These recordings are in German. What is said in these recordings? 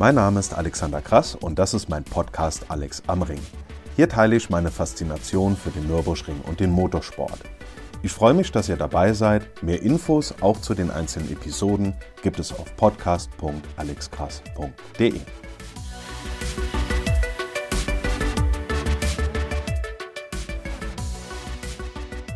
Mein Name ist Alexander Krass und das ist mein Podcast Alex am Ring. Hier teile ich meine Faszination für den Nürburgring und den Motorsport. Ich freue mich, dass ihr dabei seid. Mehr Infos auch zu den einzelnen Episoden gibt es auf podcast.alexkrass.de.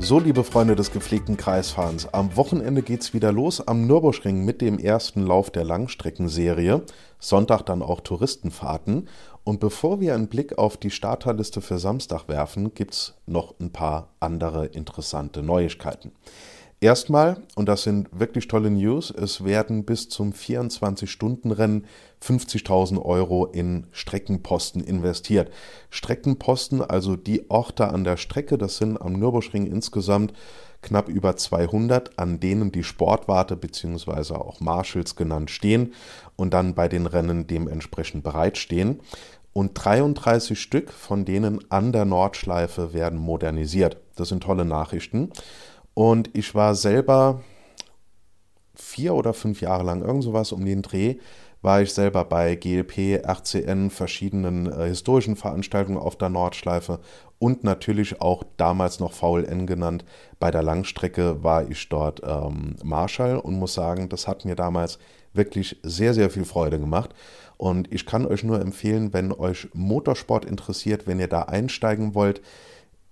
So, liebe Freunde des gepflegten Kreisfahrens, am Wochenende geht's wieder los am Nürburgring mit dem ersten Lauf der Langstreckenserie. Sonntag dann auch Touristenfahrten. Und bevor wir einen Blick auf die Starterliste für Samstag werfen, gibt's noch ein paar andere interessante Neuigkeiten. Erstmal, und das sind wirklich tolle News, es werden bis zum 24-Stunden-Rennen 50.000 Euro in Streckenposten investiert. Streckenposten, also die Orte an der Strecke, das sind am Nürburgring insgesamt knapp über 200, an denen die Sportwarte bzw. auch Marshals genannt stehen und dann bei den Rennen dementsprechend bereitstehen. Und 33 Stück von denen an der Nordschleife werden modernisiert. Das sind tolle Nachrichten. Und ich war selber vier oder fünf Jahre lang, irgend sowas um den Dreh, war ich selber bei GLP, RCN, verschiedenen äh, historischen Veranstaltungen auf der Nordschleife und natürlich auch damals noch VLN genannt. Bei der Langstrecke war ich dort ähm, Marschall und muss sagen, das hat mir damals wirklich sehr, sehr viel Freude gemacht. Und ich kann euch nur empfehlen, wenn euch Motorsport interessiert, wenn ihr da einsteigen wollt,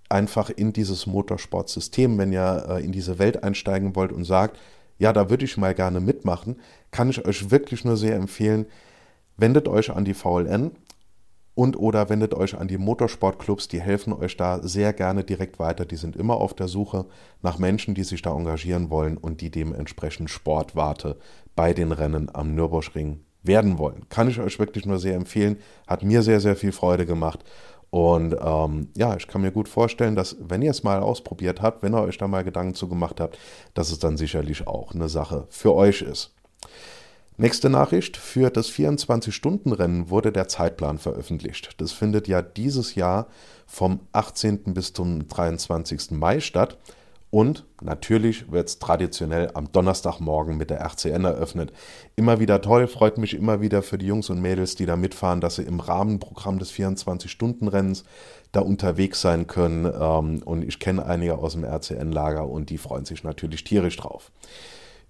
einfach in dieses Motorsportsystem, wenn ihr äh, in diese Welt einsteigen wollt und sagt, ja, da würde ich mal gerne mitmachen, kann ich euch wirklich nur sehr empfehlen, wendet euch an die VLN und oder wendet euch an die Motorsportclubs, die helfen euch da sehr gerne direkt weiter. Die sind immer auf der Suche nach Menschen, die sich da engagieren wollen und die dementsprechend Sportwarte bei den Rennen am Nürburgring werden wollen. Kann ich euch wirklich nur sehr empfehlen. Hat mir sehr, sehr viel Freude gemacht. Und ähm, ja, ich kann mir gut vorstellen, dass wenn ihr es mal ausprobiert habt, wenn ihr euch da mal Gedanken zu gemacht habt, dass es dann sicherlich auch eine Sache für euch ist. Nächste Nachricht. Für das 24-Stunden-Rennen wurde der Zeitplan veröffentlicht. Das findet ja dieses Jahr vom 18. bis zum 23. Mai statt. Und natürlich wird es traditionell am Donnerstagmorgen mit der RCN eröffnet. Immer wieder toll, freut mich immer wieder für die Jungs und Mädels, die da mitfahren, dass sie im Rahmenprogramm des 24-Stunden-Rennens da unterwegs sein können. Ähm, und ich kenne einige aus dem RCN-Lager und die freuen sich natürlich tierisch drauf.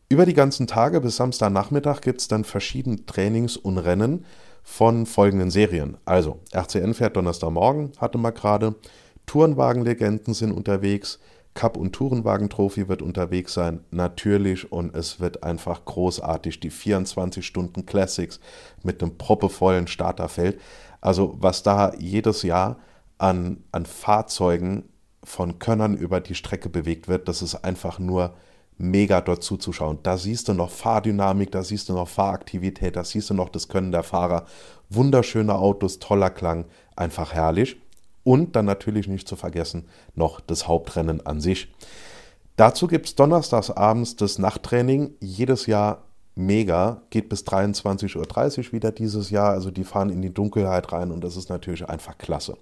Über die ganzen Tage bis Samstagnachmittag gibt es dann verschiedene Trainings und Rennen von folgenden Serien. Also, RCN fährt Donnerstagmorgen, hatte man gerade. Tourenwagenlegenden sind unterwegs. Cup- und Tourenwagen-Trophy wird unterwegs sein, natürlich, und es wird einfach großartig. Die 24 Stunden Classics mit einem proppevollen Starterfeld. Also, was da jedes Jahr an, an Fahrzeugen von Könnern über die Strecke bewegt wird, das ist einfach nur mega dort zuzuschauen. Da siehst du noch Fahrdynamik, da siehst du noch Fahraktivität, da siehst du noch das Können der Fahrer. Wunderschöne Autos, toller Klang, einfach herrlich. Und dann natürlich nicht zu vergessen noch das Hauptrennen an sich. Dazu gibt es donnerstags abends das Nachttraining, jedes Jahr mega, geht bis 23.30 Uhr wieder dieses Jahr. Also die fahren in die Dunkelheit rein und das ist natürlich einfach klasse.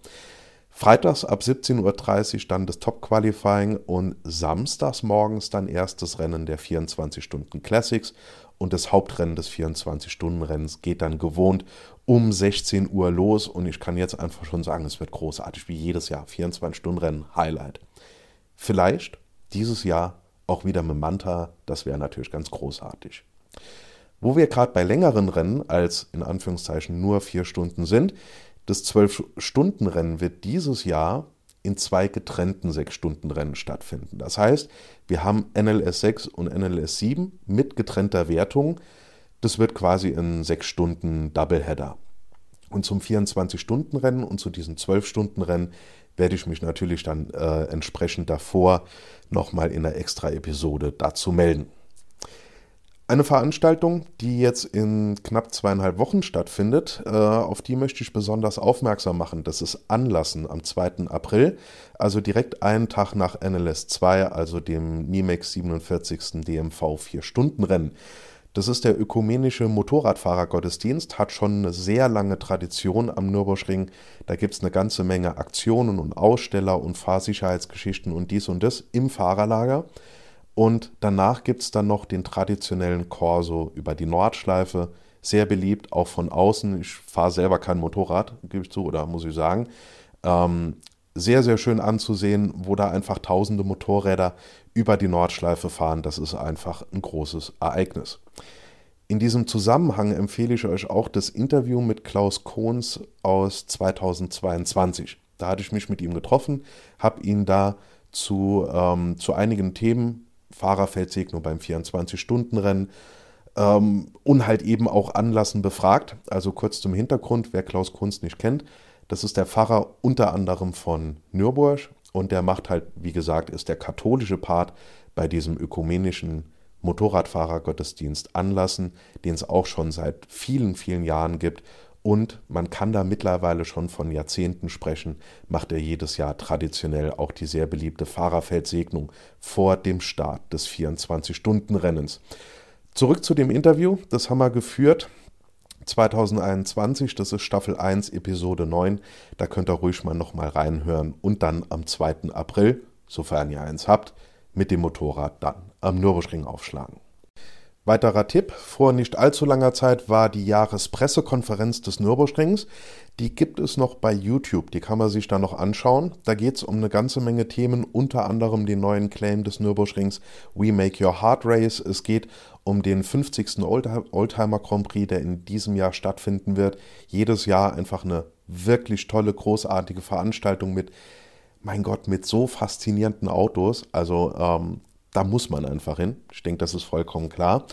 Freitags ab 17.30 Uhr dann das Top-Qualifying und samstags morgens dann erst das Rennen der 24 Stunden Classics und das Hauptrennen des 24-Stunden-Rennens geht dann gewohnt um 16 Uhr los und ich kann jetzt einfach schon sagen, es wird großartig, wie jedes Jahr. 24-Stunden-Rennen, Highlight. Vielleicht dieses Jahr auch wieder mit Manta, das wäre natürlich ganz großartig. Wo wir gerade bei längeren Rennen als in Anführungszeichen nur vier Stunden sind, das 12-Stunden-Rennen wird dieses Jahr in zwei getrennten 6-Stunden-Rennen stattfinden. Das heißt, wir haben NLS 6 und NLS 7 mit getrennter Wertung. Das wird quasi ein 6 Stunden Doubleheader. Und zum 24-Stunden-Rennen und zu diesem 12-Stunden-Rennen werde ich mich natürlich dann äh, entsprechend davor nochmal in einer extra Episode dazu melden. Eine Veranstaltung, die jetzt in knapp zweieinhalb Wochen stattfindet, äh, auf die möchte ich besonders aufmerksam machen. Das ist Anlassen am 2. April, also direkt einen Tag nach NLS 2, also dem NIMEX 47. DMV 4-Stunden-Rennen. Das ist der ökumenische Motorradfahrergottesdienst, hat schon eine sehr lange Tradition am Nürburgring. Da gibt es eine ganze Menge Aktionen und Aussteller und Fahrsicherheitsgeschichten und dies und das im Fahrerlager. Und danach gibt es dann noch den traditionellen Corso über die Nordschleife, sehr beliebt, auch von außen. Ich fahre selber kein Motorrad, gebe ich zu, oder muss ich sagen. Ähm, sehr, sehr schön anzusehen, wo da einfach tausende Motorräder über die Nordschleife fahren. Das ist einfach ein großes Ereignis. In diesem Zusammenhang empfehle ich euch auch das Interview mit Klaus Kohns aus 2022. Da hatte ich mich mit ihm getroffen, habe ihn da zu, ähm, zu einigen Themen, Fahrerfeldsegnung beim 24-Stunden-Rennen, ähm, und halt eben auch Anlassen befragt. Also kurz zum Hintergrund, wer Klaus Kunz nicht kennt, das ist der Pfarrer unter anderem von Nürburg und der macht halt, wie gesagt, ist der katholische Part bei diesem ökumenischen Motorradfahrergottesdienst Anlassen, den es auch schon seit vielen, vielen Jahren gibt. Und man kann da mittlerweile schon von Jahrzehnten sprechen, macht er jedes Jahr traditionell auch die sehr beliebte Fahrerfeldsegnung vor dem Start des 24-Stunden-Rennens. Zurück zu dem Interview, das haben wir geführt 2021, das ist Staffel 1, Episode 9. Da könnt ihr ruhig mal nochmal reinhören. Und dann am 2. April, sofern ihr eins habt, mit dem Motorrad dann am Nürburgring aufschlagen. Weiterer Tipp, vor nicht allzu langer Zeit war die Jahrespressekonferenz des Nürburgrings. Die gibt es noch bei YouTube, die kann man sich da noch anschauen. Da geht es um eine ganze Menge Themen, unter anderem den neuen Claim des Nürburgrings We Make Your Heart Race. Es geht um den 50. Oldtimer Grand Prix, der in diesem Jahr stattfinden wird. Jedes Jahr einfach eine wirklich tolle, großartige Veranstaltung mit, mein Gott, mit so faszinierenden Autos. Also ähm, da muss man einfach hin. Ich denke, das ist vollkommen klar.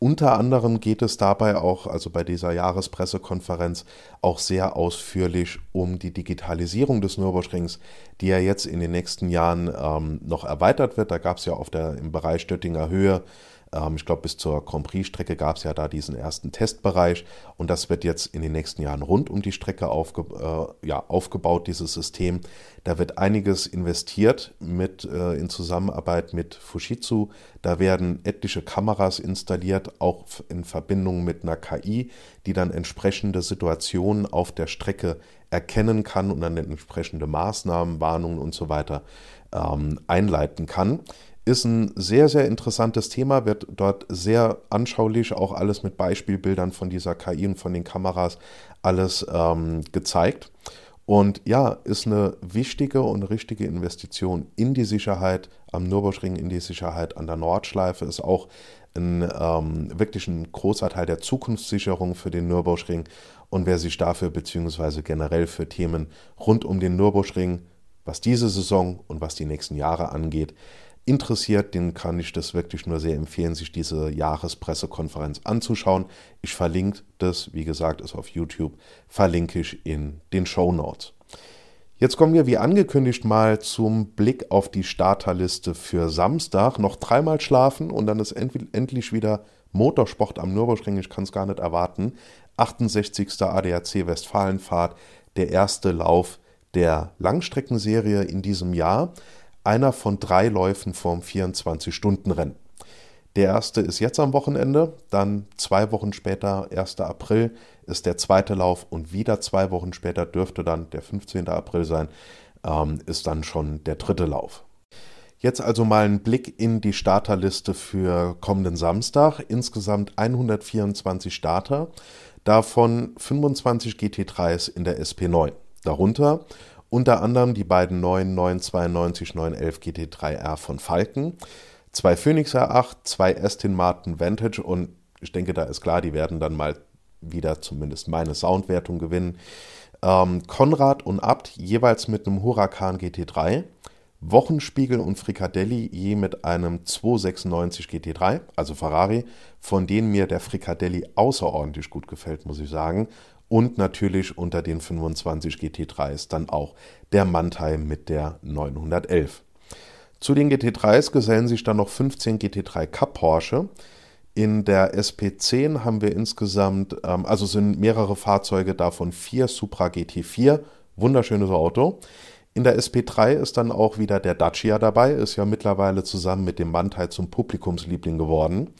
Unter anderem geht es dabei auch, also bei dieser Jahrespressekonferenz, auch sehr ausführlich um die Digitalisierung des Nürburgrings, die ja jetzt in den nächsten Jahren ähm, noch erweitert wird. Da gab es ja auf der, im Bereich Stöttinger Höhe ähm, ich glaube, bis zur Grand Prix-Strecke gab es ja da diesen ersten Testbereich und das wird jetzt in den nächsten Jahren rund um die Strecke aufge äh, ja, aufgebaut, dieses System. Da wird einiges investiert mit, äh, in Zusammenarbeit mit Fujitsu. Da werden etliche Kameras installiert, auch in Verbindung mit einer KI, die dann entsprechende Situationen auf der Strecke erkennen kann und dann entsprechende Maßnahmen, Warnungen und so weiter ähm, einleiten kann. Ist ein sehr, sehr interessantes Thema, wird dort sehr anschaulich auch alles mit Beispielbildern von dieser KI und von den Kameras alles ähm, gezeigt. Und ja, ist eine wichtige und richtige Investition in die Sicherheit am Nürburgring, in die Sicherheit an der Nordschleife, ist auch ein, ähm, wirklich ein großer Teil der Zukunftssicherung für den Nürburgring. Und wer sich dafür beziehungsweise generell für Themen rund um den Nürburgring, was diese Saison und was die nächsten Jahre angeht, interessiert, den kann ich das wirklich nur sehr empfehlen, sich diese Jahrespressekonferenz anzuschauen. Ich verlinke das, wie gesagt, ist auf YouTube, verlinke ich in den Show Notes. Jetzt kommen wir wie angekündigt mal zum Blick auf die Starterliste für Samstag. Noch dreimal schlafen und dann ist endlich wieder Motorsport am Nürburgring. Ich kann es gar nicht erwarten. 68. ADAC Westfalenfahrt, der erste Lauf der Langstreckenserie in diesem Jahr einer von drei Läufen vom 24-Stunden-Rennen. Der erste ist jetzt am Wochenende, dann zwei Wochen später, 1. April, ist der zweite Lauf und wieder zwei Wochen später dürfte dann der 15. April sein, ähm, ist dann schon der dritte Lauf. Jetzt also mal ein Blick in die Starterliste für kommenden Samstag. Insgesamt 124 Starter, davon 25 GT3s in der SP9. Darunter unter anderem die beiden neuen 992 911 GT3R von Falken, zwei Phoenix R8, zwei Aston Martin Vantage und ich denke, da ist klar, die werden dann mal wieder zumindest meine Soundwertung gewinnen. Ähm, Konrad und Abt jeweils mit einem Huracan GT3, Wochenspiegel und Frikadelli je mit einem 296 GT3, also Ferrari, von denen mir der Frikadelli außerordentlich gut gefällt, muss ich sagen und natürlich unter den 25 GT3s dann auch der Mantai mit der 911. Zu den GT3s gesellen sich dann noch 15 GT3 Cup Porsche. In der SP10 haben wir insgesamt, ähm, also sind mehrere Fahrzeuge, davon vier Supra GT4, wunderschönes Auto. In der SP3 ist dann auch wieder der Dacia dabei, ist ja mittlerweile zusammen mit dem Mantai zum Publikumsliebling geworden.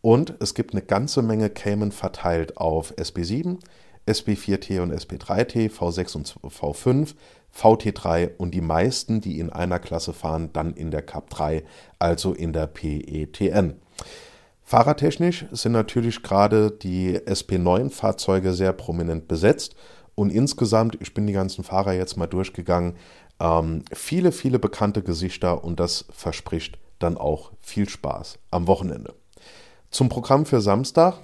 Und es gibt eine ganze Menge Cayman verteilt auf SP7, SP4T und SP3T, V6 und V5, VT3 und die meisten, die in einer Klasse fahren, dann in der Cup 3, also in der PETN. Fahrertechnisch sind natürlich gerade die SP9-Fahrzeuge sehr prominent besetzt und insgesamt, ich bin die ganzen Fahrer jetzt mal durchgegangen, ähm, viele, viele bekannte Gesichter und das verspricht dann auch viel Spaß am Wochenende. Zum Programm für Samstag,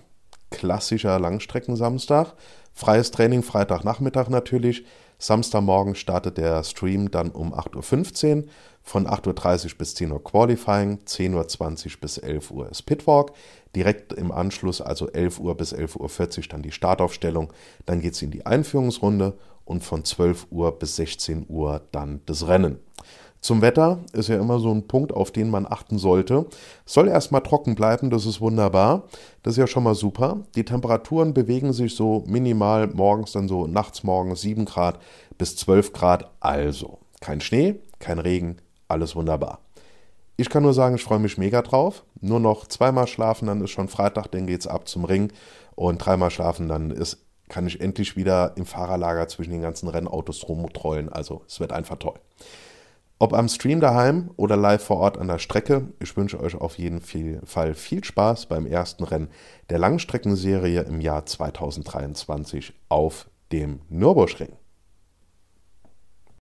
klassischer Langstreckensamstag, freies Training Freitagnachmittag natürlich. Samstagmorgen startet der Stream dann um 8.15 Uhr, von 8.30 Uhr bis 10 Uhr Qualifying, 10.20 Uhr bis 11 Uhr ist Pitwalk, direkt im Anschluss, also 11 Uhr bis 11.40 Uhr dann die Startaufstellung, dann geht es in die Einführungsrunde und von 12 Uhr bis 16 Uhr dann das Rennen. Zum Wetter ist ja immer so ein Punkt, auf den man achten sollte. Soll erstmal trocken bleiben, das ist wunderbar. Das ist ja schon mal super. Die Temperaturen bewegen sich so minimal morgens, dann so nachts morgens 7 Grad bis 12 Grad. Also kein Schnee, kein Regen, alles wunderbar. Ich kann nur sagen, ich freue mich mega drauf. Nur noch zweimal schlafen, dann ist schon Freitag, dann geht's ab zum Ring. Und dreimal schlafen, dann ist, kann ich endlich wieder im Fahrerlager zwischen den ganzen Rennautos rumtrollen. Also es wird einfach toll. Ob am Stream daheim oder live vor Ort an der Strecke, ich wünsche euch auf jeden Fall viel Spaß beim ersten Rennen der Langstreckenserie im Jahr 2023 auf dem Nürburgring.